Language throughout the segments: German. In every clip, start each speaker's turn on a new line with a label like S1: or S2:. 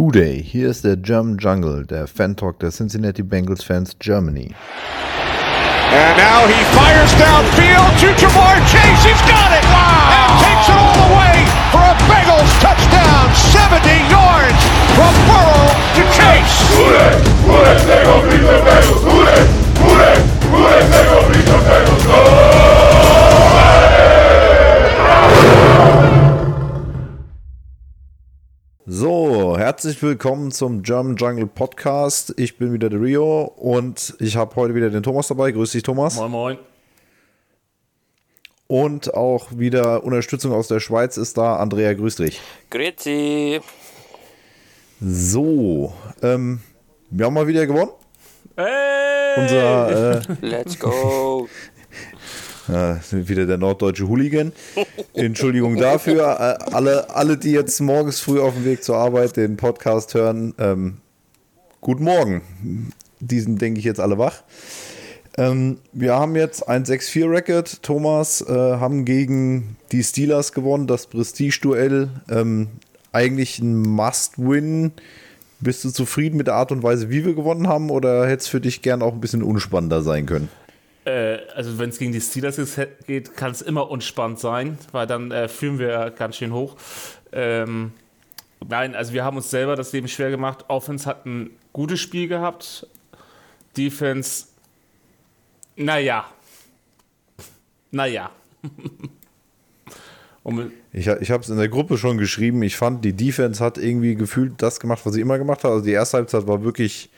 S1: Hooday, hier ist der German Jungle, der Fan-Talk der Cincinnati Bengals Fans Germany.
S2: And now he fires downfield to Jamar Chase. He's got it! Wow! And takes it all the way for a Bengals touchdown. 70 yards from Burrow to Chase.
S3: Hooday! Hooday! They go beat the Bengals! Hooday! Hooday! Hooday! They go beat the Bengals! Go!
S1: Herzlich willkommen zum German Jungle Podcast. Ich bin wieder der Rio und ich habe heute wieder den Thomas dabei. Grüß dich, Thomas.
S4: Moin, moin.
S1: Und auch wieder Unterstützung aus der Schweiz ist da. Andrea, grüß dich.
S5: Grüezi.
S1: So, ähm, wir haben mal wieder gewonnen.
S4: Hey!
S1: Unser, äh,
S5: Let's go.
S1: Sind wieder der norddeutsche Hooligan. Entschuldigung dafür. Äh, Alle, alle, die jetzt morgens früh auf dem Weg zur Arbeit den Podcast hören, ähm, guten Morgen. Die sind, denke ich, jetzt alle wach. Ähm, wir haben jetzt ein 6-4-Record. Thomas äh, haben gegen die Steelers gewonnen, das Prestige-Duell. Ähm, eigentlich ein Must-Win. Bist du zufrieden mit der Art und Weise, wie wir gewonnen haben, oder hätte es für dich gern auch ein bisschen unspannender sein können?
S4: Äh, also wenn es gegen die Steelers geht, kann es immer unspannend sein, weil dann äh, führen wir ganz schön hoch. Ähm, nein, also wir haben uns selber das Leben schwer gemacht. Offense hat ein gutes Spiel gehabt. Defense, naja. Naja.
S1: Ich, ich habe es in der Gruppe schon geschrieben. Ich fand, die Defense hat irgendwie gefühlt das gemacht, was sie immer gemacht hat. Also die erste Halbzeit war wirklich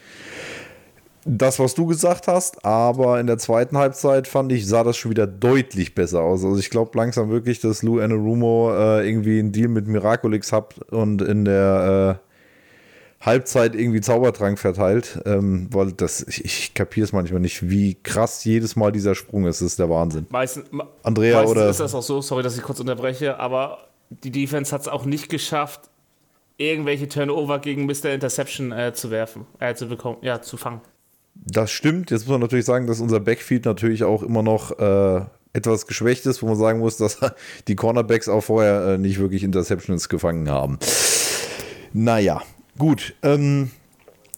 S1: das, was du gesagt hast, aber in der zweiten Halbzeit fand ich, sah das schon wieder deutlich besser aus. Also ich glaube langsam wirklich, dass Lou Anarumo äh, irgendwie einen Deal mit Miraculix hat und in der äh, Halbzeit irgendwie Zaubertrank verteilt, ähm, weil das, ich, ich kapiere es manchmal nicht, wie krass jedes Mal dieser Sprung ist. Das ist der Wahnsinn.
S4: meistens,
S1: Andrea,
S4: meistens
S1: oder-
S4: ist das auch so, sorry, dass ich kurz unterbreche, aber die Defense hat es auch nicht geschafft, irgendwelche Turnover gegen Mr. Interception äh, zu werfen, äh, zu bekommen, ja, zu fangen.
S1: Das stimmt. Jetzt muss man natürlich sagen, dass unser Backfield natürlich auch immer noch äh, etwas geschwächt ist, wo man sagen muss, dass die Cornerbacks auch vorher äh, nicht wirklich Interceptions gefangen haben. Naja, gut. Ähm,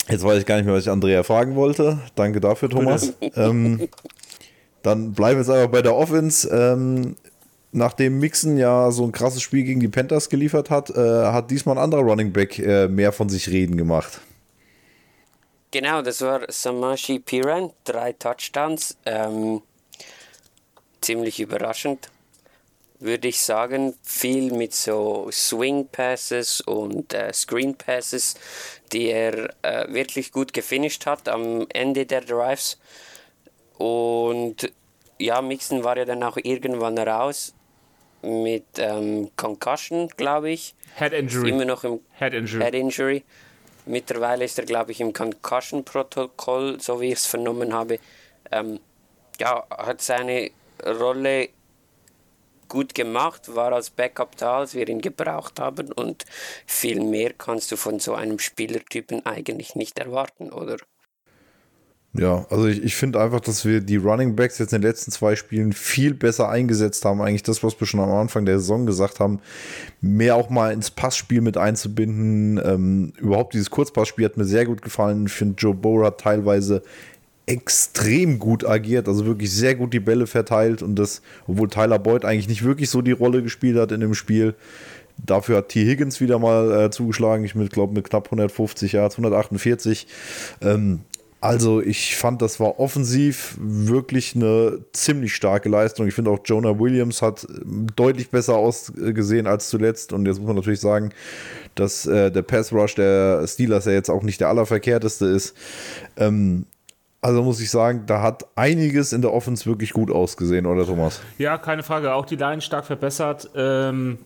S1: jetzt weiß ich gar nicht mehr, was ich Andrea fragen wollte. Danke dafür, Thomas. ähm, dann bleiben wir jetzt einfach bei der Offense. Ähm, nachdem Mixon ja so ein krasses Spiel gegen die Panthers geliefert hat, äh, hat diesmal ein anderer Running Back äh, mehr von sich reden gemacht.
S5: Genau, das war Samashi Piran, drei Touchdowns. Ähm, ziemlich überraschend, würde ich sagen. Viel mit so Swing Passes und äh, Screen Passes, die er äh, wirklich gut gefinisht hat am Ende der Drives. Und ja, Mixon war ja dann auch irgendwann raus mit ähm, Concussion, glaube ich.
S4: Head Injury.
S5: Immer noch im
S4: Head Injury.
S5: Head Injury. Mittlerweile ist er, glaube ich, im Concussion-Protokoll, so wie ich es vernommen habe. Ähm, ja, hat seine Rolle gut gemacht, war als Backup da, als wir ihn gebraucht haben. Und viel mehr kannst du von so einem Spielertypen eigentlich nicht erwarten, oder?
S1: Ja, also ich, ich finde einfach, dass wir die Running Backs jetzt in den letzten zwei Spielen viel besser eingesetzt haben. Eigentlich das, was wir schon am Anfang der Saison gesagt haben, mehr auch mal ins Passspiel mit einzubinden. Ähm, überhaupt dieses Kurzpassspiel hat mir sehr gut gefallen. Ich finde, Joe hat teilweise extrem gut agiert, also wirklich sehr gut die Bälle verteilt und das, obwohl Tyler Boyd eigentlich nicht wirklich so die Rolle gespielt hat in dem Spiel. Dafür hat T. Higgins wieder mal äh, zugeschlagen, ich glaube mit knapp 150 Yards, 148. Ähm, also ich fand, das war offensiv wirklich eine ziemlich starke Leistung. Ich finde auch Jonah Williams hat ähm, deutlich besser ausgesehen als zuletzt. Und jetzt muss man natürlich sagen, dass äh, der Pass Rush der Steelers ja jetzt auch nicht der allerverkehrteste ist. Ähm, also muss ich sagen, da hat einiges in der Offense wirklich gut ausgesehen, oder Thomas?
S4: Ja, keine Frage. Auch die Line stark verbessert. Ähm,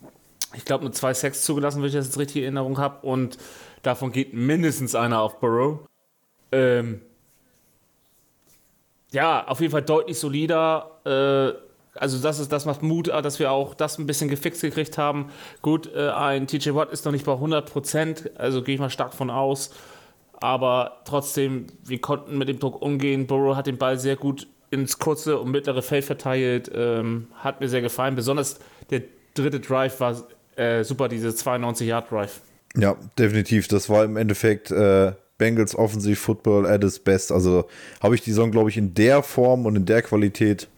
S4: ich glaube, nur zwei Sacks zugelassen, wenn ich das jetzt richtig in Erinnerung habe. Und davon geht mindestens einer auf Burrow. Ähm, ja, auf jeden Fall deutlich solider. Äh, also das ist das macht Mut, äh, dass wir auch das ein bisschen gefixt gekriegt haben. Gut, äh, ein TJ Watt ist noch nicht bei 100 Prozent, also gehe ich mal stark von aus. Aber trotzdem, wir konnten mit dem Druck umgehen. Burrow hat den Ball sehr gut ins kurze und mittlere Feld verteilt. Ähm, hat mir sehr gefallen. Besonders der dritte Drive war äh, super, diese 92-Yard-Drive.
S1: Ja, definitiv. Das war im Endeffekt äh, Bengals Offensive Football at its best. Also habe ich die Saison, glaube ich, in der Form und in der Qualität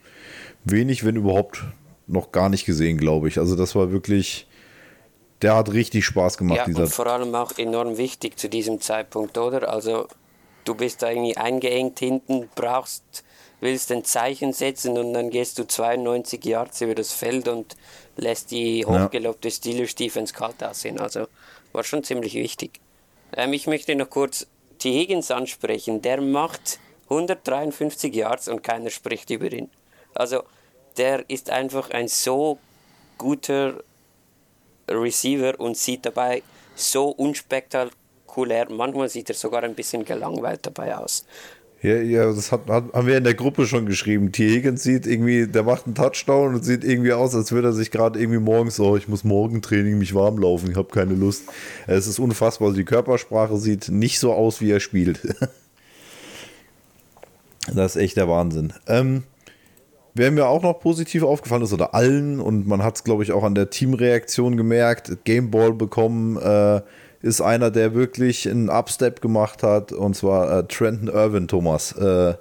S1: wenig, wenn überhaupt, noch gar nicht gesehen, glaube ich. Also das war wirklich, der hat richtig Spaß gemacht.
S5: Ja,
S1: dieser
S5: und vor allem auch enorm wichtig zu diesem Zeitpunkt, oder? Also du bist da irgendwie eingeengt hinten, brauchst, willst ein Zeichen setzen und dann gehst du 92 Yards über das Feld und lässt die hochgelobte Steelers Defense kalt aussehen. Also war schon ziemlich wichtig. Ähm, ich möchte noch kurz T. Higgins ansprechen. Der macht 153 Yards und keiner spricht über ihn. Also der ist einfach ein so guter Receiver und sieht dabei so unspektakulär, manchmal sieht er sogar ein bisschen gelangweilt dabei aus.
S1: Ja, ja, das hat, hat, haben wir in der Gruppe schon geschrieben. T. Higgins sieht irgendwie, der macht einen Touchdown und sieht irgendwie aus, als würde er sich gerade irgendwie morgens, oh, ich muss Morgentraining mich warm laufen, ich habe keine Lust. Es ist unfassbar. Die Körpersprache sieht nicht so aus, wie er spielt. das ist echt der Wahnsinn. Ähm, wer mir auch noch positiv aufgefallen ist, oder allen, und man hat es, glaube ich, auch an der Teamreaktion gemerkt, Gameball bekommen, äh, ist einer, der wirklich einen Upstep gemacht hat, und zwar äh, Trenton Irwin, Thomas. Äh,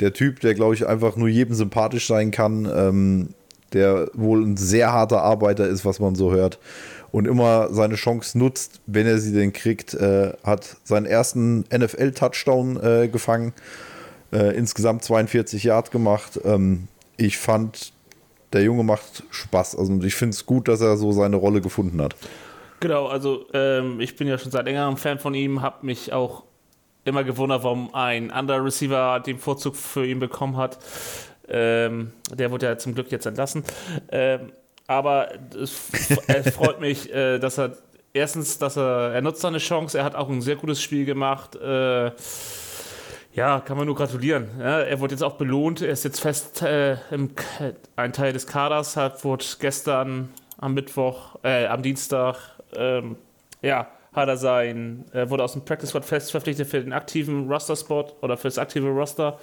S1: der Typ, der, glaube ich, einfach nur jedem sympathisch sein kann, ähm, der wohl ein sehr harter Arbeiter ist, was man so hört, und immer seine Chance nutzt, wenn er sie denn kriegt, äh, hat seinen ersten NFL-Touchdown äh, gefangen, äh, insgesamt 42 Yard gemacht. Ähm, ich fand, der Junge macht Spaß. Also ich finde es gut, dass er so seine Rolle gefunden hat.
S4: Genau, also ähm, ich bin ja schon seit längerem Fan von ihm, habe mich auch immer gewundert, warum ein anderer Receiver den Vorzug für ihn bekommen hat. Ähm, der wurde ja zum Glück jetzt entlassen. Ähm, aber es, es freut mich, äh, dass er erstens, dass er, er nutzt seine Chance, er hat auch ein sehr gutes Spiel gemacht. Äh, ja, kann man nur gratulieren. Ja, er wurde jetzt auch belohnt. Er ist jetzt fest äh, im, ein Teil des Kaders. Hat wurde gestern am Mittwoch, äh, am Dienstag ähm, ja, hat er sein, er wurde aus dem Practice Squad fest verpflichtet für den aktiven Roster-Spot oder für das aktive Roster.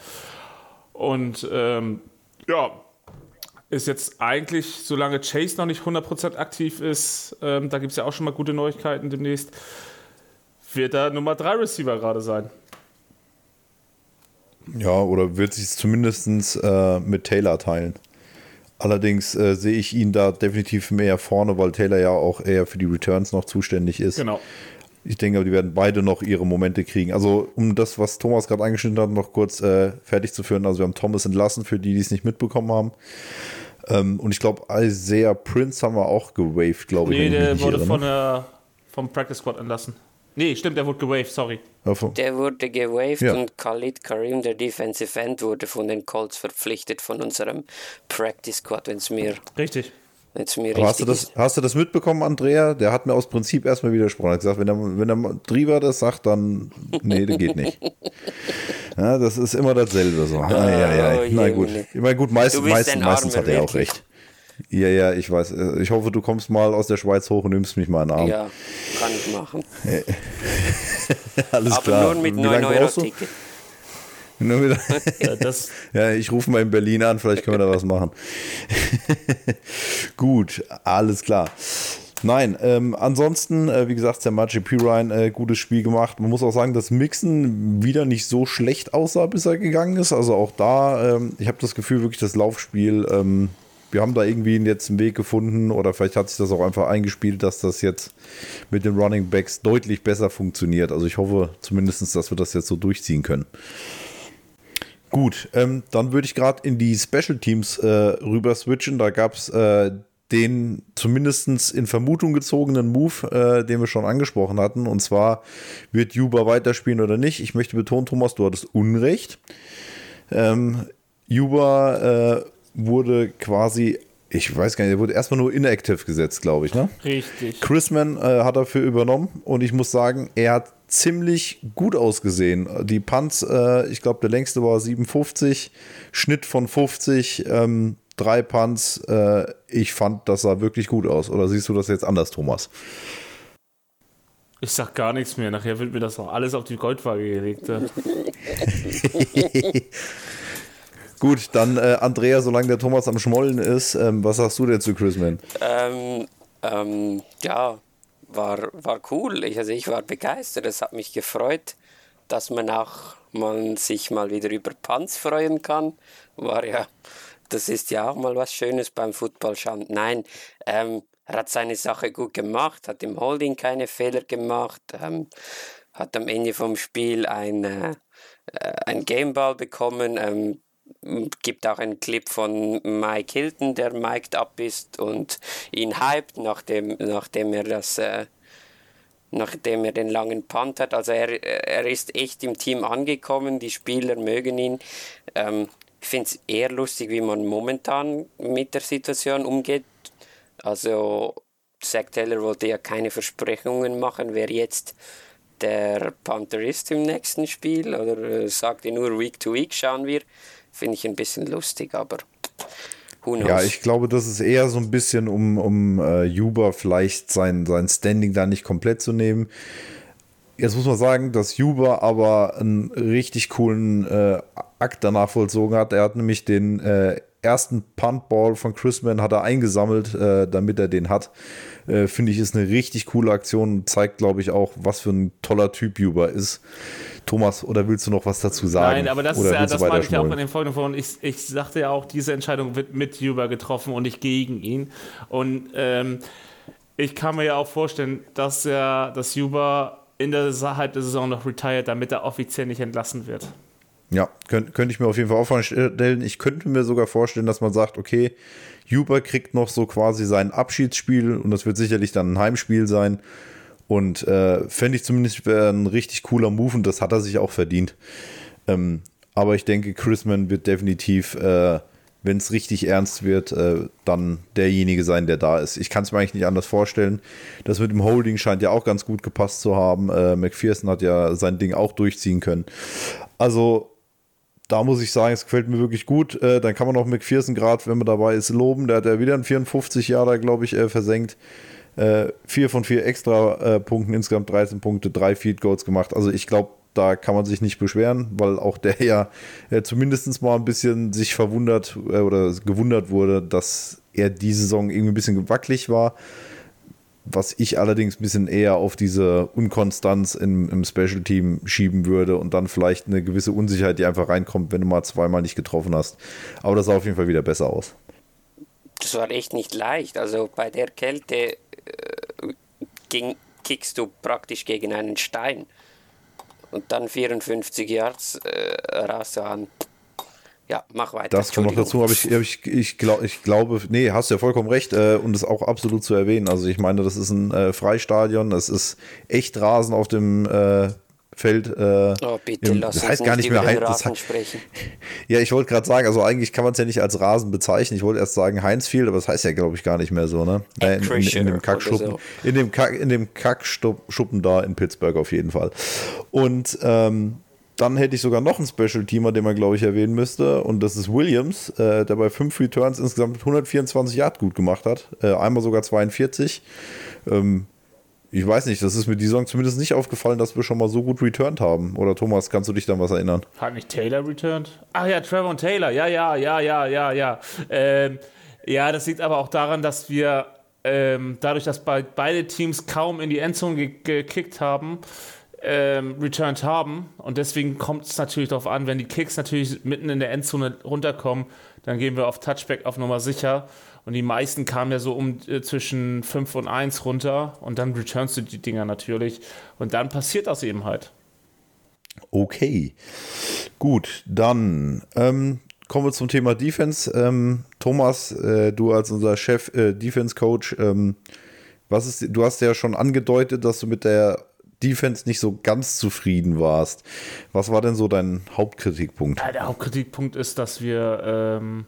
S4: Und ähm, ja, ist jetzt eigentlich, solange Chase noch nicht 100% aktiv ist, ähm, da gibt es ja auch schon mal gute Neuigkeiten demnächst, wird er Nummer 3 Receiver gerade sein.
S1: Ja, oder wird sich zumindest äh, mit Taylor teilen. Allerdings äh, sehe ich ihn da definitiv mehr vorne, weil Taylor ja auch eher für die Returns noch zuständig ist.
S4: Genau.
S1: Ich denke, die werden beide noch ihre Momente kriegen. Also, um das, was Thomas gerade angeschnitten hat, noch kurz äh, fertig zu führen. Also, wir haben Thomas entlassen, für die, die es nicht mitbekommen haben. Ähm, und ich glaube, Isaiah Prince haben wir auch gewaved, glaube
S4: nee,
S1: ich.
S4: Nee, der wurde von der, vom Practice Squad entlassen. Nee, stimmt, der wurde gewaved, sorry.
S5: Der wurde gewaved ja. und Khalid Karim, der Defensive End, wurde von den Colts verpflichtet von unserem Practice Squad, wenn es mir.
S4: Richtig.
S5: Wenn's mir
S1: Aber hast du, das, hast du das mitbekommen, Andrea? Der hat mir aus Prinzip erstmal widersprochen. Er hat gesagt, wenn der, wenn der Drieber das sagt, dann. Nee, das geht nicht. Ja, das ist immer dasselbe so. Ah, ja, ja, ja. Na gut. Ich meine, gut, meist, meist, meistens hat er auch recht. Ja, ja, ich weiß. Ich hoffe, du kommst mal aus der Schweiz hoch und nimmst mich mal in den Arm.
S5: Ja, kann ich machen.
S1: Alles
S5: Aber
S1: klar.
S5: nur mit 9-Euro-Ticket.
S1: ja, das ja, ich rufe mal in Berlin an, vielleicht können wir da was machen. Gut, alles klar. Nein, ähm, ansonsten, äh, wie gesagt, der Magic Pirine, äh, gutes Spiel gemacht. Man muss auch sagen, dass Mixen wieder nicht so schlecht aussah, bis er gegangen ist. Also auch da, ähm, ich habe das Gefühl, wirklich das Laufspiel ähm, wir haben da irgendwie jetzt einen Weg gefunden oder vielleicht hat sich das auch einfach eingespielt, dass das jetzt mit den Running Backs deutlich besser funktioniert. Also ich hoffe zumindest, dass wir das jetzt so durchziehen können. Gut, ähm, dann würde ich gerade in die Special Teams äh, rüber switchen. Da gab es äh, den zumindest in Vermutung gezogenen Move, äh, den wir schon angesprochen hatten. Und zwar wird Juba weiterspielen oder nicht. Ich möchte betonen, Thomas, du hattest Unrecht. Ähm, Juba äh, wurde quasi, ich weiß gar nicht, er wurde erstmal nur inactive gesetzt, glaube ich, ne?
S4: Richtig.
S1: Chrisman äh, hat dafür übernommen und ich muss sagen, er hat ziemlich gut ausgesehen. Die Punts, äh, ich glaube, der längste war 57, Schnitt von 50, ähm, drei Punts. Äh, ich fand, das sah wirklich gut aus. Oder siehst du das jetzt anders, Thomas?
S4: Ich sag gar nichts mehr. Nachher wird mir das auch alles auf die Goldwaage gelegt.
S1: Gut, dann äh, Andrea, solange der Thomas am Schmollen ist, ähm, was sagst du denn zu Chrisman?
S5: Ähm, ähm, ja, war, war cool. Ich, also ich war begeistert. Es hat mich gefreut, dass man auch man sich mal wieder über Panz freuen kann. War ja, das ist ja auch mal was Schönes beim Footballschauen. Nein, ähm, er hat seine Sache gut gemacht, hat im Holding keine Fehler gemacht, ähm, hat am Ende vom Spiel ein, äh, äh ein Gameball bekommen. Ähm, gibt auch einen Clip von Mike Hilton, der mic'd up ist und ihn hypt, nachdem, nachdem er das äh, nachdem er den langen Punt hat. Also er, er ist echt im Team angekommen, die Spieler mögen ihn. Ähm, ich finde es eher lustig, wie man momentan mit der Situation umgeht. Also Zach Taylor wollte ja keine Versprechungen machen, wer jetzt der Panther ist im nächsten Spiel oder äh, sagte nur Week to Week schauen wir. Finde ich ein bisschen lustig, aber
S1: ja, ich glaube, das ist eher so ein bisschen, um, um äh, Juba vielleicht sein, sein Standing da nicht komplett zu nehmen. Jetzt muss man sagen, dass Juba aber einen richtig coolen äh, Akt danach vollzogen hat. Er hat nämlich den äh, ersten Puntball von Chrisman hat er eingesammelt, äh, damit er den hat. Äh, Finde ich, ist eine richtig coole Aktion und zeigt, glaube ich, auch, was für ein toller Typ Juba ist. Thomas, oder willst du noch was dazu sagen?
S4: Nein, aber das, ist ja, das meine ich ja auch in den folgenden Folgen. Ich, ich sagte ja auch, diese Entscheidung wird mit Juba getroffen und nicht gegen ihn. Und ähm, ich kann mir ja auch vorstellen, dass er, dass Juba in der Halb der Saison noch retired, damit er offiziell nicht entlassen wird.
S1: Ja, könnte könnt ich mir auf jeden Fall auch vorstellen. Ich könnte mir sogar vorstellen, dass man sagt, okay, Juba kriegt noch so quasi sein Abschiedsspiel und das wird sicherlich dann ein Heimspiel sein. Und äh, fände ich zumindest ein richtig cooler Move und das hat er sich auch verdient. Ähm, aber ich denke, Chrisman wird definitiv, äh, wenn es richtig ernst wird, äh, dann derjenige sein, der da ist. Ich kann es mir eigentlich nicht anders vorstellen. Das mit dem Holding scheint ja auch ganz gut gepasst zu haben. Äh, McPherson hat ja sein Ding auch durchziehen können. Also da muss ich sagen, es gefällt mir wirklich gut. Äh, dann kann man auch McPherson gerade, wenn man dabei ist, loben. Der hat ja wieder einen 54 Jahre, glaube ich, äh, versenkt. Äh, vier von vier extra äh, Punkten, insgesamt 13 Punkte, drei Field Goals gemacht. Also ich glaube, da kann man sich nicht beschweren, weil auch der ja äh, zumindest mal ein bisschen sich verwundert äh, oder gewundert wurde, dass er diese Saison irgendwie ein bisschen wackelig war. Was ich allerdings ein bisschen eher auf diese Unkonstanz im, im Special Team schieben würde und dann vielleicht eine gewisse Unsicherheit, die einfach reinkommt, wenn du mal zweimal nicht getroffen hast. Aber das sah auf jeden Fall wieder besser aus.
S5: Das war echt nicht leicht. Also bei der Kälte äh, ging, kickst du praktisch gegen einen Stein. Und dann 54 Yards äh, an. Ja, mach weiter.
S1: Das kommt noch dazu, aber ich, ich, ich, glaub, ich glaube, nee, hast du ja vollkommen recht äh, und ist auch absolut zu erwähnen. Also ich meine, das ist ein äh, Freistadion, das ist echt Rasen auf dem äh, Feld. Äh,
S5: oh, bitte, im,
S1: lass das heißt gar nicht mehr Heinz. Das hat, ja, ich wollte gerade sagen, also eigentlich kann man es ja nicht als Rasen bezeichnen. Ich wollte erst sagen Heinzfield, aber das heißt ja, glaube ich, gar nicht mehr so, ne? In, in, in, dem Kackschuppen, so. in dem, Kack, in dem Kackschuppen da in Pittsburgh auf jeden Fall. Und ähm, dann hätte ich sogar noch einen Special-Teamer, den man, glaube ich, erwähnen müsste. Und das ist Williams, äh, der bei fünf Returns insgesamt 124 Yard gut gemacht hat. Äh, einmal sogar 42. Ähm, ich weiß nicht, das ist mir die Saison zumindest nicht aufgefallen, dass wir schon mal so gut returned haben. Oder Thomas, kannst du dich dann was erinnern?
S4: Hat nicht Taylor returned? Ach ja, Trevor und Taylor. Ja, ja, ja, ja, ja, ja. Ähm, ja, das liegt aber auch daran, dass wir ähm, dadurch, dass bei, beide Teams kaum in die Endzone gekickt haben, ähm, returned haben. Und deswegen kommt es natürlich darauf an, wenn die Kicks natürlich mitten in der Endzone runterkommen, dann gehen wir auf Touchback auf Nummer sicher. Und die meisten kamen ja so um äh, zwischen 5 und 1 runter und dann returnst du die Dinger natürlich. Und dann passiert das eben halt.
S1: Okay. Gut, dann ähm, kommen wir zum Thema Defense. Ähm, Thomas, äh, du als unser Chef äh, ähm, was ist, du hast ja schon angedeutet, dass du mit der Defense nicht so ganz zufrieden warst. Was war denn so dein Hauptkritikpunkt?
S4: Ja, der Hauptkritikpunkt ist, dass wir ähm,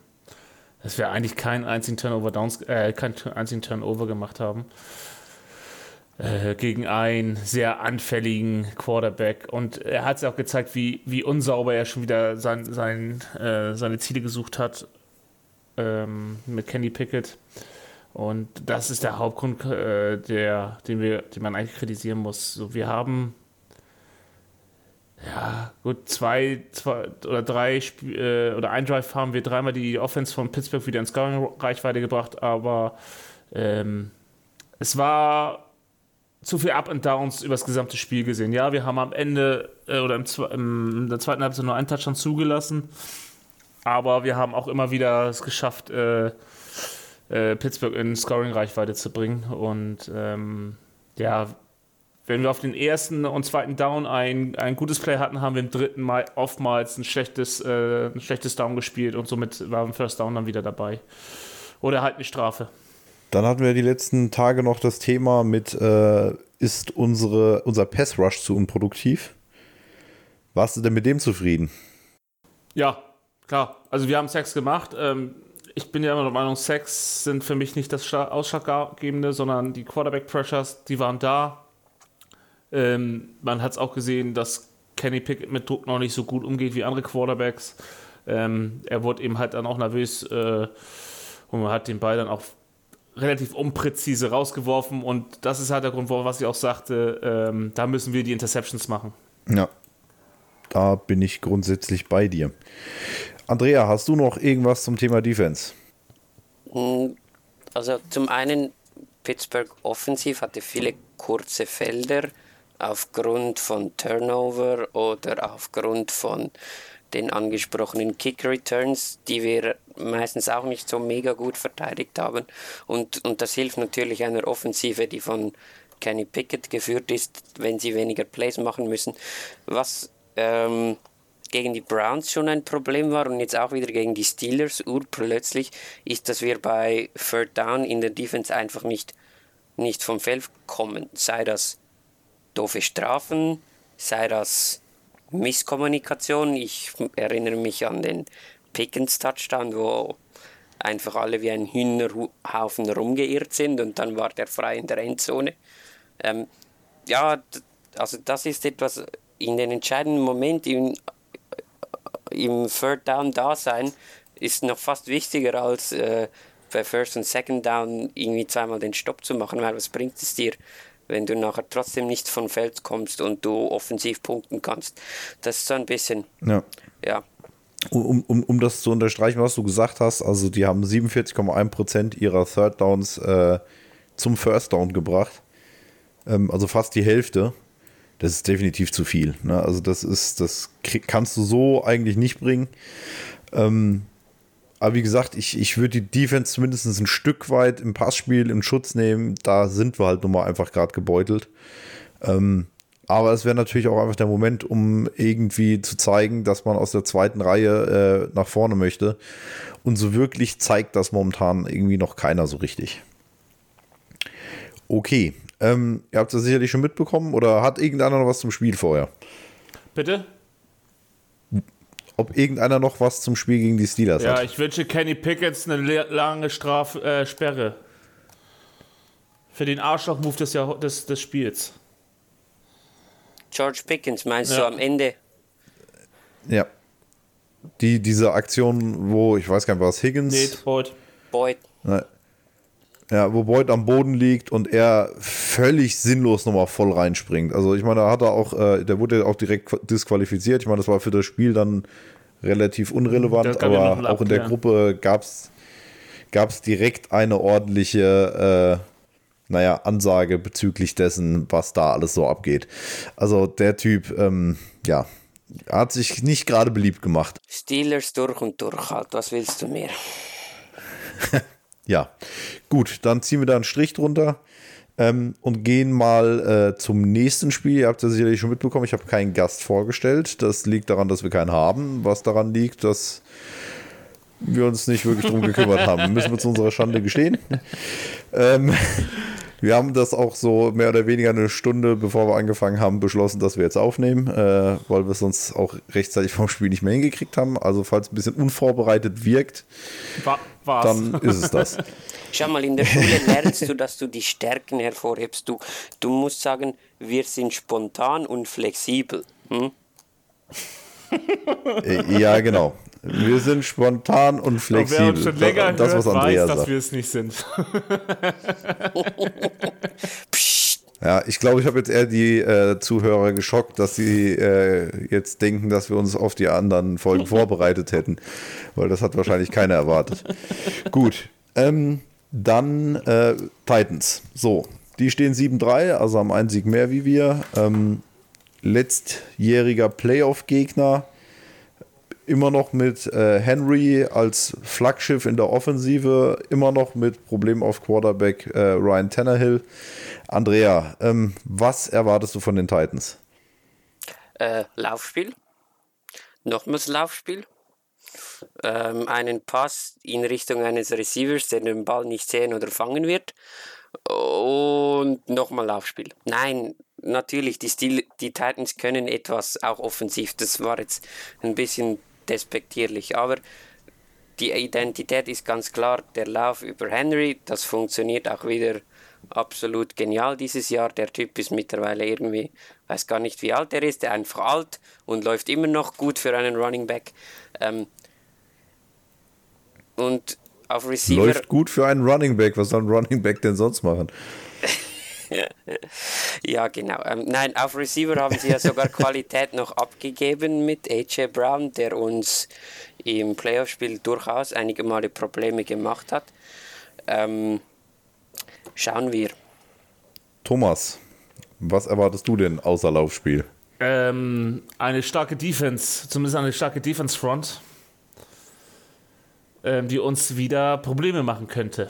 S4: dass wir eigentlich keinen einzigen Turnover Downs, äh, keinen einzigen Turnover gemacht haben. Äh, gegen einen sehr anfälligen Quarterback. Und er hat es auch gezeigt, wie, wie unsauber er schon wieder sein, sein, äh, seine Ziele gesucht hat ähm, mit Kenny Pickett. Und das ist der Hauptgrund, äh, der, den, wir, den man eigentlich kritisieren muss. So, wir haben ja, gut, zwei, zwei oder drei äh, oder ein Drive haben wir dreimal die Offense von Pittsburgh wieder ins Scoring-Reichweite gebracht, aber ähm, es war zu viel Up and Downs über das gesamte Spiel gesehen. Ja, wir haben am Ende äh, oder im, im, in der zweiten Halbzeit nur einen Touchdown zugelassen, aber wir haben auch immer wieder es geschafft, äh, äh, Pittsburgh in Scoring-Reichweite zu bringen. Und ähm, ja, wenn wir auf den ersten und zweiten Down ein, ein gutes Play hatten, haben wir im dritten Mal oftmals ein schlechtes, äh, ein schlechtes Down gespielt und somit war ein First Down dann wieder dabei. Oder halt eine Strafe.
S1: Dann hatten wir die letzten Tage noch das Thema mit, äh, ist unsere, unser Pass-Rush zu unproduktiv? Warst du denn mit dem zufrieden?
S4: Ja, klar. Also wir haben Sex gemacht. Ähm, ich bin ja immer der Meinung, Sex sind für mich nicht das Ausschlaggebende, sondern die Quarterback-Pressures, die waren da. Ähm, man hat es auch gesehen, dass Kenny Pickett mit Druck noch nicht so gut umgeht wie andere Quarterbacks. Ähm, er wurde eben halt dann auch nervös äh, und man hat den Ball dann auch relativ unpräzise rausgeworfen und das ist halt der Grund, was ich auch sagte, ähm, da müssen wir die Interceptions machen.
S1: Ja, da bin ich grundsätzlich bei dir. Andrea, hast du noch irgendwas zum Thema Defense?
S5: Hm, also zum einen, Pittsburgh offensiv hatte viele kurze Felder aufgrund von Turnover oder aufgrund von den angesprochenen Kick Returns, die wir meistens auch nicht so mega gut verteidigt haben. Und, und das hilft natürlich einer Offensive, die von Kenny Pickett geführt ist, wenn sie weniger Plays machen müssen. Was ähm, gegen die Browns schon ein Problem war und jetzt auch wieder gegen die Steelers urplötzlich, ist, dass wir bei Third Down in der Defense einfach nicht, nicht vom Feld kommen. Sei das doofe Strafen, sei das Misskommunikation. Ich erinnere mich an den Pickens Touchdown, wo einfach alle wie ein Hühnerhaufen rumgeirrt sind und dann war der frei in der Endzone. Ähm, ja, also das ist etwas in den entscheidenden Momenten im, im Third Down da sein, ist noch fast wichtiger als äh, bei First und Second Down irgendwie zweimal den Stopp zu machen, weil was bringt es dir, wenn du nachher trotzdem nicht vom Feld kommst und du offensiv punkten kannst. Das ist so ein bisschen,
S1: ja.
S5: ja.
S1: Um, um, um das zu unterstreichen, was du gesagt hast, also die haben 47,1% ihrer Third Downs äh, zum First Down gebracht. Ähm, also fast die Hälfte. Das ist definitiv zu viel. Ne? Also das ist, das kannst du so eigentlich nicht bringen. Ähm, aber wie gesagt, ich, ich würde die Defense zumindest ein Stück weit im Passspiel in Schutz nehmen. Da sind wir halt nun mal einfach gerade gebeutelt. Ähm, aber es wäre natürlich auch einfach der Moment, um irgendwie zu zeigen, dass man aus der zweiten Reihe äh, nach vorne möchte. Und so wirklich zeigt das momentan irgendwie noch keiner so richtig. Okay. Ähm, ihr habt das sicherlich schon mitbekommen oder hat irgendeiner noch was zum Spiel vorher?
S4: Bitte?
S1: ob irgendeiner noch was zum Spiel gegen die Steelers
S4: ja,
S1: hat.
S4: Ja, ich wünsche Kenny Pickens eine lange Strafsperre. Äh, Für den Arschloch-Move des, des, des Spiels.
S5: George Pickens, meinst ja. du am Ende?
S1: Ja. Die, diese Aktion, wo, ich weiß gar nicht, was Higgins. Nee,
S4: Boyd.
S5: Boyd.
S1: Ja, wo Boyd am Boden liegt und er völlig sinnlos nochmal voll reinspringt. Also ich meine, da hat er auch, äh, der wurde auch direkt disqualifiziert. Ich meine, das war für das Spiel dann relativ unrelevant, aber auch in der Gruppe gab es direkt eine ordentliche, äh, naja, Ansage bezüglich dessen, was da alles so abgeht. Also der Typ, ähm, ja, hat sich nicht gerade beliebt gemacht.
S5: Steelers durch und durch halt, was willst du mehr?
S1: Ja, gut, dann ziehen wir da einen Strich drunter ähm, und gehen mal äh, zum nächsten Spiel. Ihr habt ja sicherlich schon mitbekommen, ich habe keinen Gast vorgestellt. Das liegt daran, dass wir keinen haben. Was daran liegt, dass wir uns nicht wirklich drum gekümmert haben. Müssen wir zu unserer Schande gestehen. ähm, wir haben das auch so mehr oder weniger eine Stunde, bevor wir angefangen haben, beschlossen, dass wir jetzt aufnehmen, äh, weil wir es sonst auch rechtzeitig vom Spiel nicht mehr hingekriegt haben. Also falls es ein bisschen unvorbereitet wirkt,
S4: War,
S1: dann ist es das.
S5: Schau mal, in der Schule lernst du, dass du die Stärken hervorhebst. Du, du musst sagen, wir sind spontan und flexibel. Hm?
S1: Äh, ja, genau. Wir sind spontan und flexibel. Wer uns
S4: schon länger das, hört, was Andrea weiß, sagt. dass wir es nicht sind.
S1: ja, ich glaube, ich habe jetzt eher die äh, Zuhörer geschockt, dass sie äh, jetzt denken, dass wir uns auf die anderen Folgen vorbereitet hätten. Weil das hat wahrscheinlich keiner erwartet. Gut. Ähm, dann äh, Titans. So, Die stehen 7-3, also haben einen Sieg mehr wie wir. Ähm, letztjähriger Playoff-Gegner. Immer noch mit äh, Henry als Flaggschiff in der Offensive, immer noch mit Problemen auf Quarterback äh, Ryan Tannehill. Andrea, ähm, was erwartest du von den Titans?
S5: Äh, Laufspiel. Nochmals Laufspiel. Ähm, einen Pass in Richtung eines Receivers, der den Ball nicht sehen oder fangen wird. Und nochmal Laufspiel. Nein, natürlich, die, Stil, die Titans können etwas auch offensiv. Das war jetzt ein bisschen despektierlich. Aber die Identität ist ganz klar. Der Lauf über Henry, das funktioniert auch wieder absolut genial dieses Jahr. Der Typ ist mittlerweile irgendwie, weiß gar nicht wie alt er ist, der einfach alt und läuft immer noch gut für einen Running Back. Ähm, und auf Receiver.
S1: Läuft gut für einen Running Back. Was soll ein Running Back denn sonst machen?
S5: ja, genau. Ähm, nein, auf Receiver haben sie ja sogar Qualität noch abgegeben mit AJ Brown, der uns im Playoff-Spiel durchaus einige Male Probleme gemacht hat. Ähm, schauen wir.
S1: Thomas, was erwartest du denn außer Laufspiel?
S4: Ähm, eine starke Defense, zumindest eine starke Defense-Front, ähm, die uns wieder Probleme machen könnte.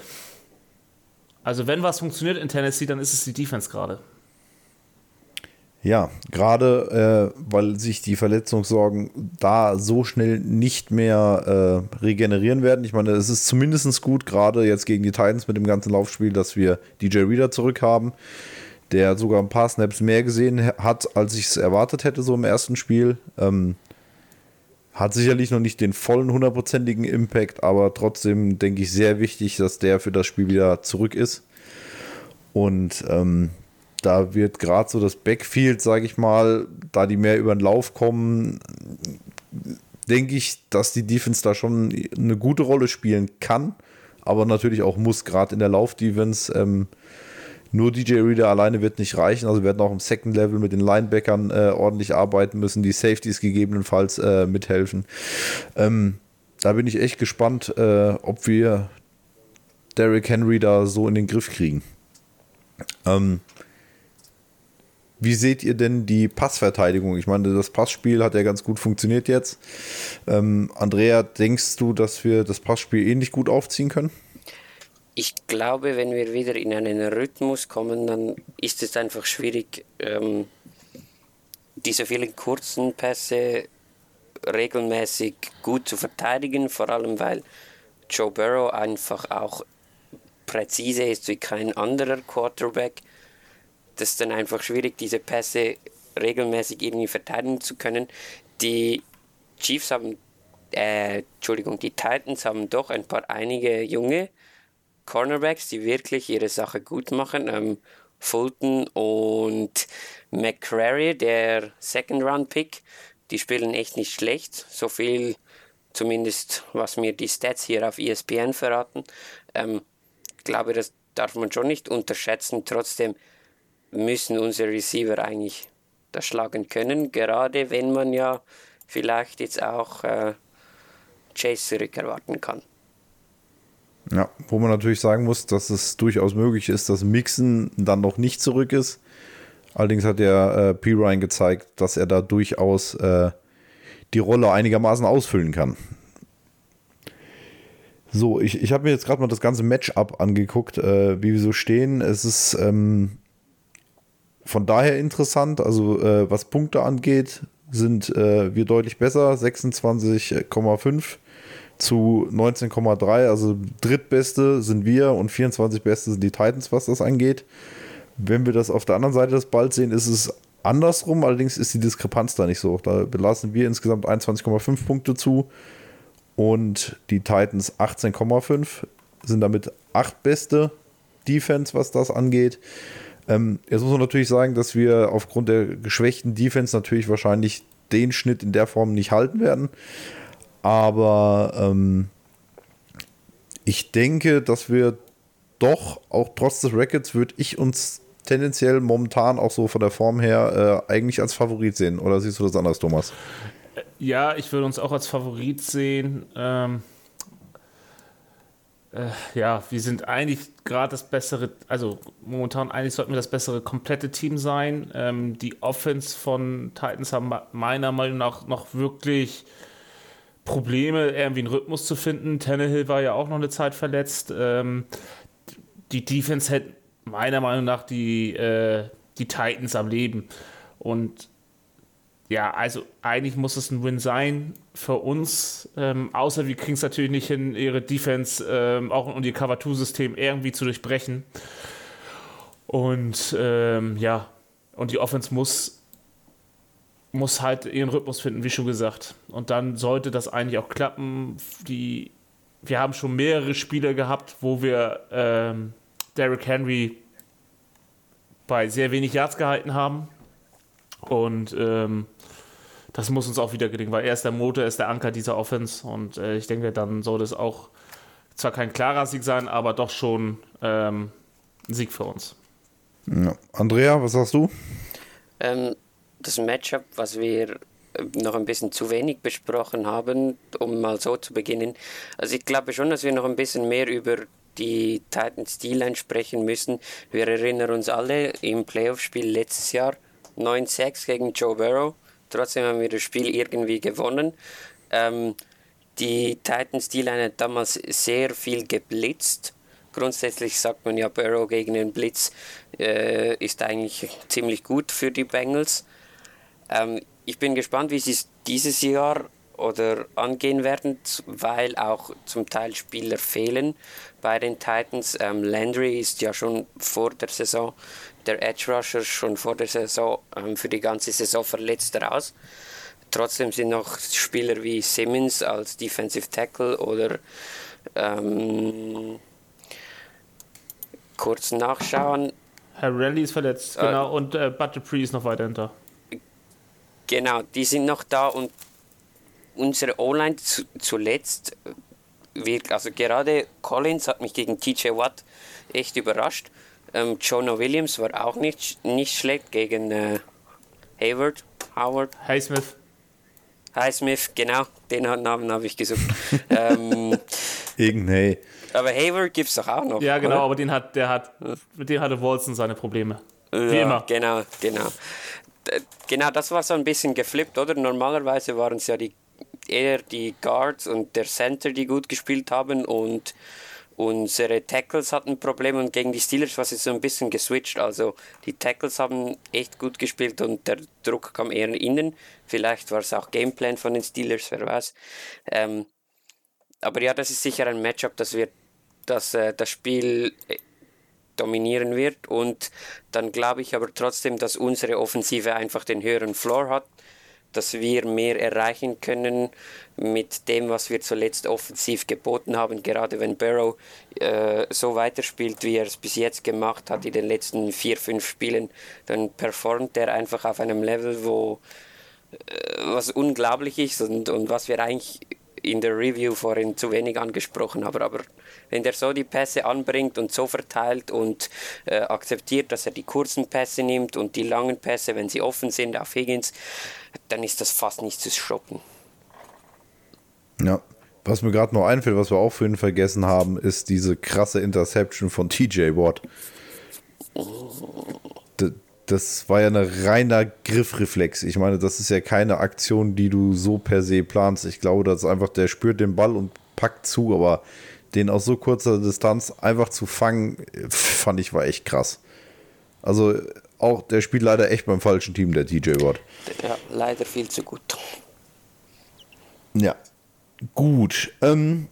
S4: Also wenn was funktioniert in Tennessee, dann ist es die Defense gerade.
S1: Ja, gerade äh, weil sich die Verletzungssorgen da so schnell nicht mehr äh, regenerieren werden. Ich meine, es ist zumindest gut, gerade jetzt gegen die Titans mit dem ganzen Laufspiel, dass wir DJ Reader zurück haben, der sogar ein paar Snaps mehr gesehen hat, als ich es erwartet hätte, so im ersten Spiel. Ähm, hat sicherlich noch nicht den vollen hundertprozentigen Impact, aber trotzdem denke ich sehr wichtig, dass der für das Spiel wieder zurück ist. Und ähm, da wird gerade so das Backfield, sage ich mal, da die mehr über den Lauf kommen, denke ich, dass die Defense da schon eine gute Rolle spielen kann, aber natürlich auch muss, gerade in der Lauf-Defense. Ähm, nur DJ Reader alleine wird nicht reichen. Also wir werden auch im Second Level mit den Linebackern äh, ordentlich arbeiten müssen, die Safeties gegebenenfalls äh, mithelfen. Ähm, da bin ich echt gespannt, äh, ob wir Derrick Henry da so in den Griff kriegen. Ähm, wie seht ihr denn die Passverteidigung? Ich meine, das Passspiel hat ja ganz gut funktioniert jetzt. Ähm, Andrea, denkst du, dass wir das Passspiel ähnlich gut aufziehen können?
S5: Ich glaube, wenn wir wieder in einen Rhythmus kommen, dann ist es einfach schwierig, ähm, diese vielen kurzen Pässe regelmäßig gut zu verteidigen, vor allem weil Joe Burrow einfach auch präzise ist wie kein anderer Quarterback. Das ist dann einfach schwierig, diese Pässe regelmäßig irgendwie verteidigen zu können. Die Chiefs haben, äh, Entschuldigung, die Titans haben doch ein paar einige junge Cornerbacks, die wirklich ihre Sache gut machen. Ähm, Fulton und McCrary, der Second-Round-Pick, die spielen echt nicht schlecht. So viel, zumindest was mir die Stats hier auf ESPN verraten. Ähm, glaube, das darf man schon nicht unterschätzen. Trotzdem müssen unsere Receiver eigentlich das schlagen können, gerade wenn man ja vielleicht jetzt auch äh, Chase zurück erwarten kann.
S1: Ja, wo man natürlich sagen muss, dass es durchaus möglich ist, dass Mixen dann noch nicht zurück ist. Allerdings hat der äh, P. Ryan gezeigt, dass er da durchaus äh, die Rolle einigermaßen ausfüllen kann. So, ich, ich habe mir jetzt gerade mal das ganze Matchup angeguckt, äh, wie wir so stehen. Es ist ähm, von daher interessant, also äh, was Punkte angeht, sind äh, wir deutlich besser, 26,5 zu 19,3. Also drittbeste sind wir und 24 beste sind die Titans, was das angeht. Wenn wir das auf der anderen Seite des Balls sehen, ist es andersrum. Allerdings ist die Diskrepanz da nicht so. Da belassen wir insgesamt 21,5 Punkte zu und die Titans 18,5 sind damit acht beste Defense, was das angeht. Ähm, jetzt muss man natürlich sagen, dass wir aufgrund der geschwächten Defense natürlich wahrscheinlich den Schnitt in der Form nicht halten werden. Aber ähm, ich denke, dass wir doch, auch trotz des Rackets, würde ich uns tendenziell momentan auch so von der Form her äh, eigentlich als Favorit sehen. Oder siehst du das anders, Thomas?
S4: Ja, ich würde uns auch als Favorit sehen. Ähm, äh, ja, wir sind eigentlich gerade das bessere, also momentan eigentlich sollten wir das bessere komplette Team sein. Ähm, die Offense von Titans haben meiner Meinung nach noch wirklich Probleme, irgendwie einen Rhythmus zu finden. Tannehill war ja auch noch eine Zeit verletzt. Ähm, die Defense hält meiner Meinung nach die, äh, die Titans am Leben. Und ja, also eigentlich muss es ein Win sein für uns, ähm, außer wir kriegen es natürlich nicht hin, ihre Defense ähm, auch und ihr Cover-2-System irgendwie zu durchbrechen. Und ähm, ja, und die Offense muss, muss halt ihren Rhythmus finden, wie schon gesagt. Und dann sollte das eigentlich auch klappen. Die, wir haben schon mehrere Spiele gehabt, wo wir ähm, Derrick Henry bei sehr wenig Yards gehalten haben. Und ähm, das muss uns auch wieder gelingen, weil er ist der Motor, er ist der Anker dieser Offense und äh, ich denke, dann soll das auch zwar kein klarer Sieg sein, aber doch schon ähm, ein Sieg für uns.
S1: Ja. Andrea, was sagst du?
S5: Ähm, das Matchup, was wir äh, noch ein bisschen zu wenig besprochen haben, um mal so zu beginnen. Also ich glaube schon, dass wir noch ein bisschen mehr über die Titans D-Line sprechen müssen. Wir erinnern uns alle im Playoff-Spiel letztes Jahr 9-6 gegen Joe Burrow. Trotzdem haben wir das Spiel irgendwie gewonnen. Ähm, die Titans D-Line hat damals sehr viel geblitzt. Grundsätzlich sagt man ja, Burrow gegen den Blitz äh, ist eigentlich ziemlich gut für die Bengals. Ähm, ich bin gespannt, wie sie es dieses Jahr oder angehen werden, weil auch zum Teil Spieler fehlen bei den Titans. Ähm, Landry ist ja schon vor der Saison, der Edge Rusher schon vor der Saison ähm, für die ganze Saison verletzt raus. Trotzdem sind noch Spieler wie Simmons als Defensive Tackle oder ähm, kurz nachschauen.
S4: Herr Rally ist verletzt, äh, genau, und äh, Butterpree ist noch weiter hinter.
S5: Genau, die sind noch da und unsere O-Line zu, zuletzt wirkt, also gerade Collins hat mich gegen TJ Watt echt überrascht. Ähm, Jonah Williams war auch nicht, nicht schlecht gegen äh, Hayward, Howard.
S4: Highsmith.
S5: Highsmith, genau, den Namen habe ich gesucht. ähm,
S1: Irgendein
S5: Aber Hayward gibt es doch auch noch.
S4: Ja, genau, oder? aber den hat, der hat, mit dem hatte Wolzen seine Probleme. Wie ja, immer.
S5: Genau, genau. Genau, das war so ein bisschen geflippt, oder? Normalerweise waren es ja die eher die Guards und der Center, die gut gespielt haben und unsere Tackles hatten Probleme und gegen die Steelers war es so ein bisschen geswitcht. Also die Tackles haben echt gut gespielt und der Druck kam eher innen. Vielleicht war es auch Gameplan von den Steelers, wer weiß. Ähm, aber ja, das ist sicher ein Matchup, das wird das, äh, das Spiel äh, dominieren wird. Und dann glaube ich aber trotzdem, dass unsere Offensive einfach den höheren Floor hat dass wir mehr erreichen können mit dem, was wir zuletzt offensiv geboten haben. Gerade wenn Barrow äh, so weiterspielt, wie er es bis jetzt gemacht hat in den letzten vier, fünf Spielen, dann performt er einfach auf einem Level, wo äh, was unglaublich ist und, und was wir eigentlich in der Review vorhin zu wenig angesprochen haben. Aber wenn der so die Pässe anbringt und so verteilt und äh, akzeptiert, dass er die kurzen Pässe nimmt und die langen Pässe, wenn sie offen sind, auf Higgins, dann ist das fast nicht zu stoppen.
S1: Ja. Was mir gerade noch einfällt, was wir auch vorhin vergessen haben, ist diese krasse Interception von TJ Watt. Das war ja ein reiner Griffreflex. Ich meine, das ist ja keine Aktion, die du so per se planst. Ich glaube, das ist einfach, der spürt den Ball und packt zu, aber den aus so kurzer Distanz einfach zu fangen, fand ich war echt krass. Also auch der spielt leider echt beim falschen Team, der TJ Watt.
S5: Ja, leider viel zu gut.
S1: Ja, gut. Ähm,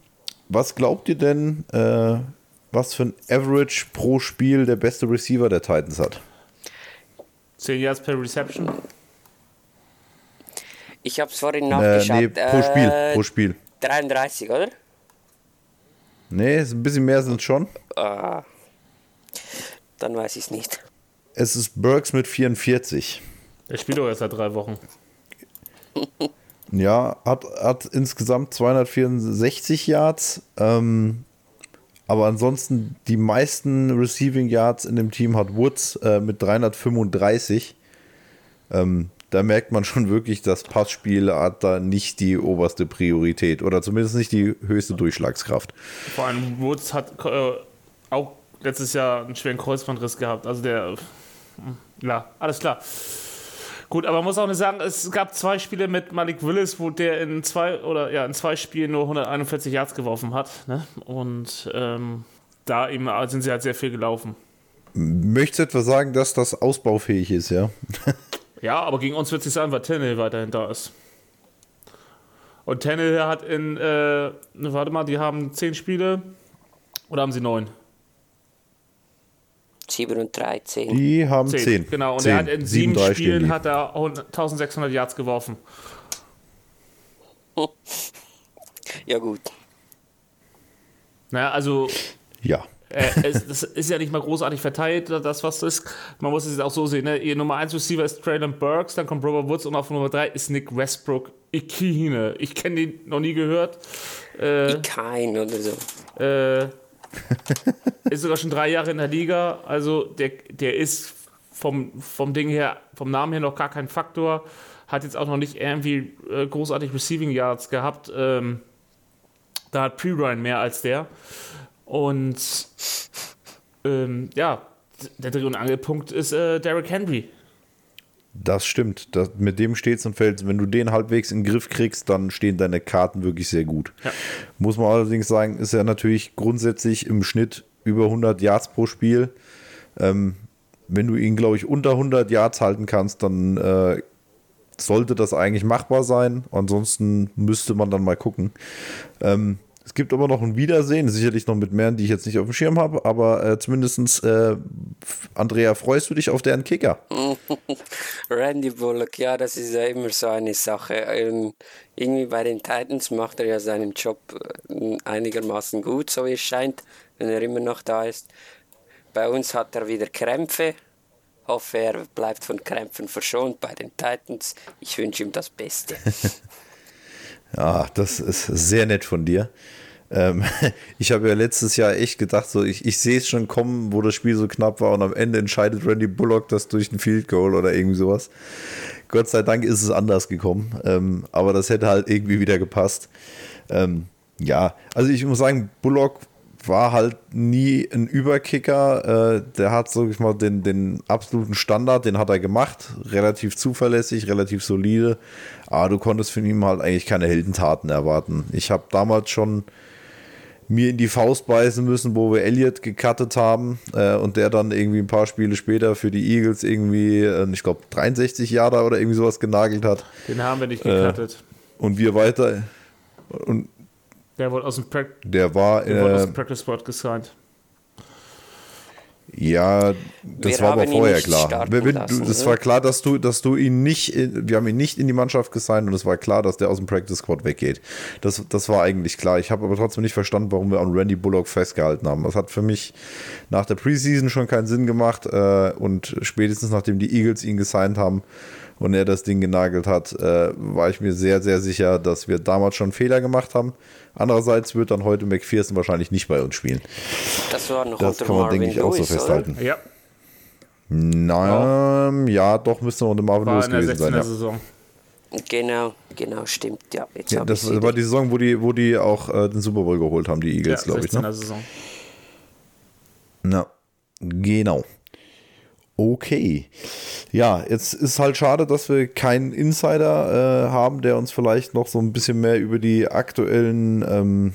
S1: was glaubt ihr denn, äh, was für ein Average pro Spiel der beste Receiver der Titans hat?
S4: 10 Yards per Reception?
S5: Ich habe es vorhin nachgeschaut. Äh, nee,
S1: pro Spiel, äh, pro Spiel.
S5: 33, oder?
S1: Nee, ein bisschen mehr sind es schon.
S5: Ah, dann weiß ich es nicht.
S1: Es ist Burks mit 44.
S4: Er spielt doch erst seit drei Wochen.
S1: Ja, hat, hat insgesamt 264 Yards. Ähm, aber ansonsten die meisten Receiving Yards in dem Team hat Woods äh, mit 335. Ähm, da merkt man schon wirklich, das Passspiel hat da nicht die oberste Priorität oder zumindest nicht die höchste Durchschlagskraft.
S4: Vor allem Woods hat äh, auch letztes Jahr einen schweren Kreuzbandriss gehabt. Also der, ja, alles klar. Gut, aber man muss auch nicht sagen, es gab zwei Spiele mit Malik Willis, wo der in zwei oder ja in zwei Spielen nur 141 Yards geworfen hat. Ne? Und ähm, da eben sind sie halt sehr viel gelaufen.
S1: Möchtest du etwa sagen, dass das ausbaufähig ist, ja?
S4: ja, aber gegen uns wird es nicht sein, weil Tannehill weiterhin da ist. Und Tannehill hat in, äh, warte mal, die haben zehn Spiele oder haben sie neun?
S5: 7 und 13.
S1: Die haben 10. 10.
S4: Genau, und
S1: zehn.
S4: er hat in sieben, sieben Spielen hat er 1600 Yards geworfen.
S5: Ja, gut.
S4: Naja, also.
S1: Ja.
S4: Äh, es, das ist ja nicht mal großartig verteilt, das was das ist. Man muss es auch so sehen. Ne? Ihr Nummer 1 Receiver ist Traylon Burks, dann kommt Robert Woods und auf Nummer 3 ist Nick Westbrook Ikine. Ich kenne den noch nie gehört.
S5: Äh, Ikein oder so.
S4: Äh, ist sogar schon drei Jahre in der Liga. Also der, der ist vom, vom Ding her, vom Namen her noch gar kein Faktor. Hat jetzt auch noch nicht irgendwie äh, großartig Receiving Yards gehabt. Ähm, da hat Pre-Ryan mehr als der. Und ähm, ja, der Dreh- und Angelpunkt ist äh, Derrick Henry.
S1: Das stimmt. Das, mit dem steht es und fällt. Wenn du den halbwegs in den Griff kriegst, dann stehen deine Karten wirklich sehr gut. Ja. Muss man allerdings sagen, ist er natürlich grundsätzlich im Schnitt über 100 Yards pro Spiel. Ähm, wenn du ihn, glaube ich, unter 100 Yards halten kannst, dann äh, sollte das eigentlich machbar sein. Ansonsten müsste man dann mal gucken. Ähm, es gibt aber noch ein Wiedersehen, sicherlich noch mit mehreren, die ich jetzt nicht auf dem Schirm habe, aber äh, zumindest, äh, Andrea, freust du dich auf deren Kicker?
S5: Randy Bullock, ja, das ist ja immer so eine Sache. Ähm, irgendwie bei den Titans macht er ja seinen Job äh, einigermaßen gut, so wie es scheint, wenn er immer noch da ist. Bei uns hat er wieder Krämpfe. Hoffe, er bleibt von Krämpfen verschont bei den Titans. Ich wünsche ihm das Beste.
S1: ja, das ist sehr nett von dir. Ähm, ich habe ja letztes Jahr echt gedacht, so ich, ich sehe es schon kommen, wo das Spiel so knapp war und am Ende entscheidet Randy Bullock das durch ein Field Goal oder irgendwie sowas. Gott sei Dank ist es anders gekommen, ähm, aber das hätte halt irgendwie wieder gepasst. Ähm, ja, also ich muss sagen, Bullock war halt nie ein Überkicker. Äh, der hat, sag ich mal, den, den absoluten Standard, den hat er gemacht. Relativ zuverlässig, relativ solide. Aber du konntest von ihm halt eigentlich keine Heldentaten erwarten. Ich habe damals schon mir in die Faust beißen müssen, wo wir Elliott gecuttet haben äh, und der dann irgendwie ein paar Spiele später für die Eagles irgendwie, äh, ich glaube, 63 Jahre oder irgendwie sowas genagelt hat.
S4: Den haben wir nicht gecuttet.
S1: Äh, und wir weiter. Und
S4: der wurde aus dem, pra
S1: der war,
S4: der wurde aus dem Practice Squad gesigned.
S1: Ja, das wir war aber vorher klar. Wenn, lassen, das war klar, dass du, dass du ihn nicht, wir haben ihn nicht in die Mannschaft gesigned und es war klar, dass der aus dem Practice Squad weggeht. Das, das war eigentlich klar. Ich habe aber trotzdem nicht verstanden, warum wir an Randy Bullock festgehalten haben. Das hat für mich nach der Preseason schon keinen Sinn gemacht äh, und spätestens nachdem die Eagles ihn gesigned haben, und er das Ding genagelt hat, äh, war ich mir sehr, sehr sicher, dass wir damals schon Fehler gemacht haben. Andererseits wird dann heute McPherson wahrscheinlich nicht bei uns spielen.
S5: Das war noch
S1: Das kann man, denke ich, auch so festhalten.
S4: Oder? Ja.
S1: Na, ja. ja, doch müsste noch unter Marvin
S4: war
S1: Lewis gewesen sein. Ja.
S4: Saison.
S5: Genau, genau, stimmt. Ja,
S1: ja das war die Saison, wo die, wo die auch äh, den Super Bowl geholt haben, die Eagles, ja, glaube ich. Ne?
S4: Saison.
S1: Na, genau. Okay. Ja, jetzt ist halt schade, dass wir keinen Insider äh, haben, der uns vielleicht noch so ein bisschen mehr über die aktuellen ähm,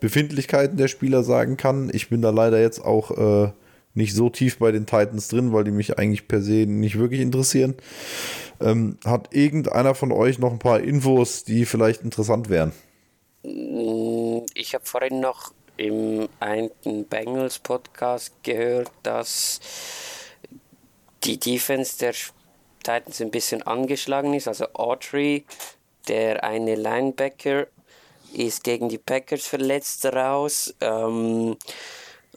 S1: Befindlichkeiten der Spieler sagen kann. Ich bin da leider jetzt auch äh, nicht so tief bei den Titans drin, weil die mich eigentlich per se nicht wirklich interessieren. Ähm, hat irgendeiner von euch noch ein paar Infos, die vielleicht interessant wären?
S5: Ich habe vorhin noch im einen Bengals Podcast gehört, dass die Defense der Titans ein bisschen angeschlagen ist. Also Autry, der eine Linebacker, ist gegen die Packers verletzt raus. Ähm,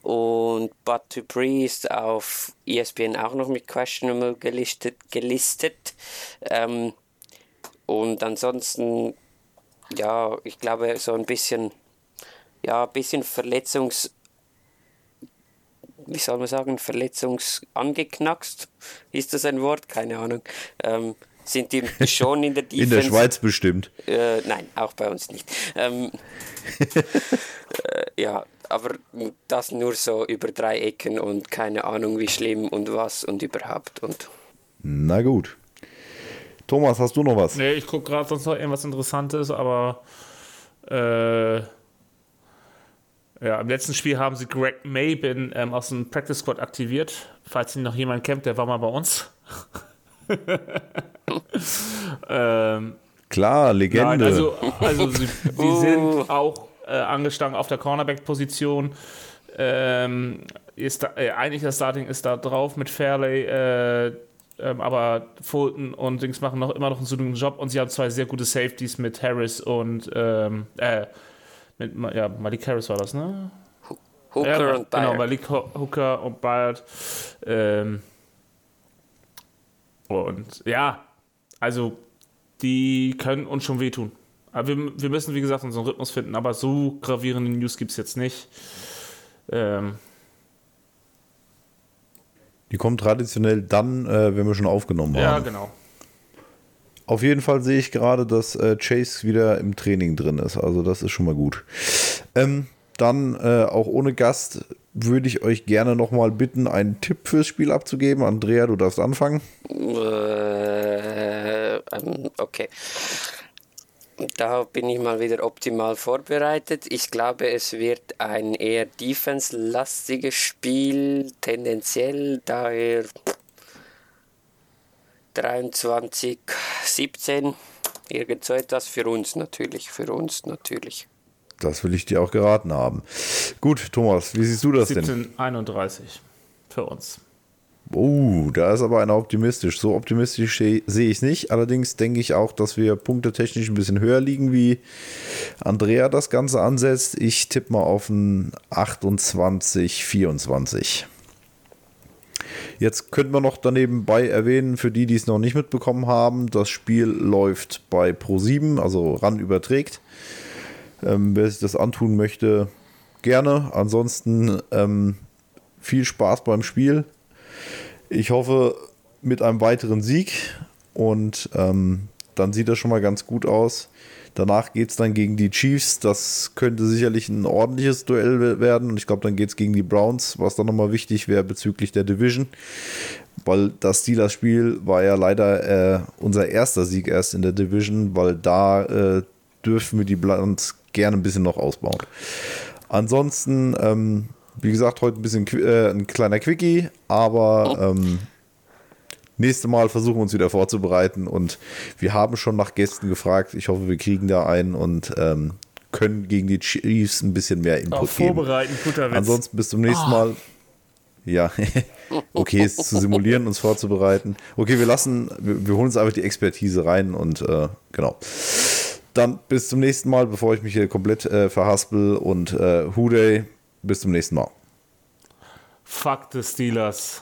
S5: und Bud Dupree ist auf ESPN auch noch mit questionable gelistet. gelistet. Ähm, und ansonsten, ja, ich glaube, so ein bisschen, ja, ein bisschen Verletzungs- wie soll man sagen, verletzungsangeknackst. Ist das ein Wort? Keine Ahnung. Ähm, sind die schon in der Defense.
S1: In der Schweiz bestimmt.
S5: Äh, nein, auch bei uns nicht. Ähm, äh, ja, aber das nur so über drei Ecken und keine Ahnung, wie schlimm und was und überhaupt. Und
S1: Na gut. Thomas, hast du noch was?
S4: Nee, ich gucke gerade sonst noch irgendwas Interessantes, aber äh, ja, im letzten Spiel haben sie Greg Mabin ähm, aus dem Practice Squad aktiviert. Falls ihn noch jemand kennt, der war mal bei uns. ähm,
S1: Klar, Legende.
S4: Nein, also, also sie, sie sind auch äh, angestanden auf der Cornerback-Position. Ähm, ist da, äh, eigentlich das Starting ist da drauf mit Fairley, äh, ähm, aber Fulton und Dings machen noch immer noch einen guten Job und sie haben zwei sehr gute Safeties mit Harris und ähm, äh, mit ja, Malik Harris war das, ne?
S5: Hooker
S4: ja,
S5: und
S4: Genau,
S5: Bayard.
S4: Malik Ho- Hooker und Bayard. Ähm, und ja, also die können uns schon wehtun. Aber wir, wir müssen, wie gesagt, unseren Rhythmus finden, aber so gravierende News gibt es jetzt nicht. Ähm,
S1: Die kommen traditionell dann, äh, wenn wir schon aufgenommen
S4: ja,
S1: haben.
S4: genau.
S1: Auf jeden Fall sehe ich gerade, dass äh, Chase wieder im Training drin ist. Also das ist schon mal gut. Ähm, dann äh, auch ohne Gast würde ich euch gerne nochmal bitten, einen Tipp fürs Spiel abzugeben. Andrea, du darfst anfangen.
S5: Äh, ähm, okay. Da bin ich mal wieder optimal vorbereitet. Ich glaube, es wird ein eher defense-lastiges Spiel, tendenziell daher 23, 17, irgend so etwas für uns natürlich, für uns natürlich.
S1: Das will ich dir auch geraten haben. Gut, Thomas, wie siehst du das denn?
S4: 1731 für uns.
S1: Oh, da ist aber einer optimistisch. So optimistisch se- sehe ich es nicht. Allerdings denke ich auch, dass wir punktetechnisch ein bisschen höher liegen, wie Andrea das Ganze ansetzt. Ich tippe mal auf ein 28, 24. Jetzt könnten wir noch daneben bei erwähnen, für die, die es noch nicht mitbekommen haben, das Spiel läuft bei Pro7, also RAN überträgt. Ähm, wer sich das antun möchte, gerne. Ansonsten ähm, viel Spaß beim Spiel. Ich hoffe mit einem weiteren Sieg und ähm, dann sieht das schon mal ganz gut aus. Danach geht es dann gegen die Chiefs. Das könnte sicherlich ein ordentliches Duell we- werden. Und ich glaube, dann geht es gegen die Browns, was dann nochmal wichtig wäre bezüglich der Division. Weil das Steelers-Spiel war ja leider äh, unser erster Sieg erst in der Division, weil da äh, dürfen wir die Browns gerne ein bisschen noch ausbauen. Ansonsten, ähm, wie gesagt, heute ein bisschen äh, ein kleiner Quickie, aber ähm, nächste Mal versuchen wir uns wieder vorzubereiten und wir haben schon nach Gästen gefragt. Ich hoffe, wir kriegen da einen und ähm, können gegen die Chiefs ein bisschen mehr Input
S4: Auch
S1: geben.
S4: vorbereiten, guter Witz.
S1: Ansonsten bis zum nächsten Mal. Ja, okay, es zu simulieren, uns vorzubereiten. Okay, wir lassen, wir, wir holen uns einfach die Expertise rein und äh, genau. Dann bis zum nächsten Mal, bevor ich mich hier komplett äh, verhaspel und äh, Huday, bis zum nächsten Mal.
S4: Fuck the Steelers.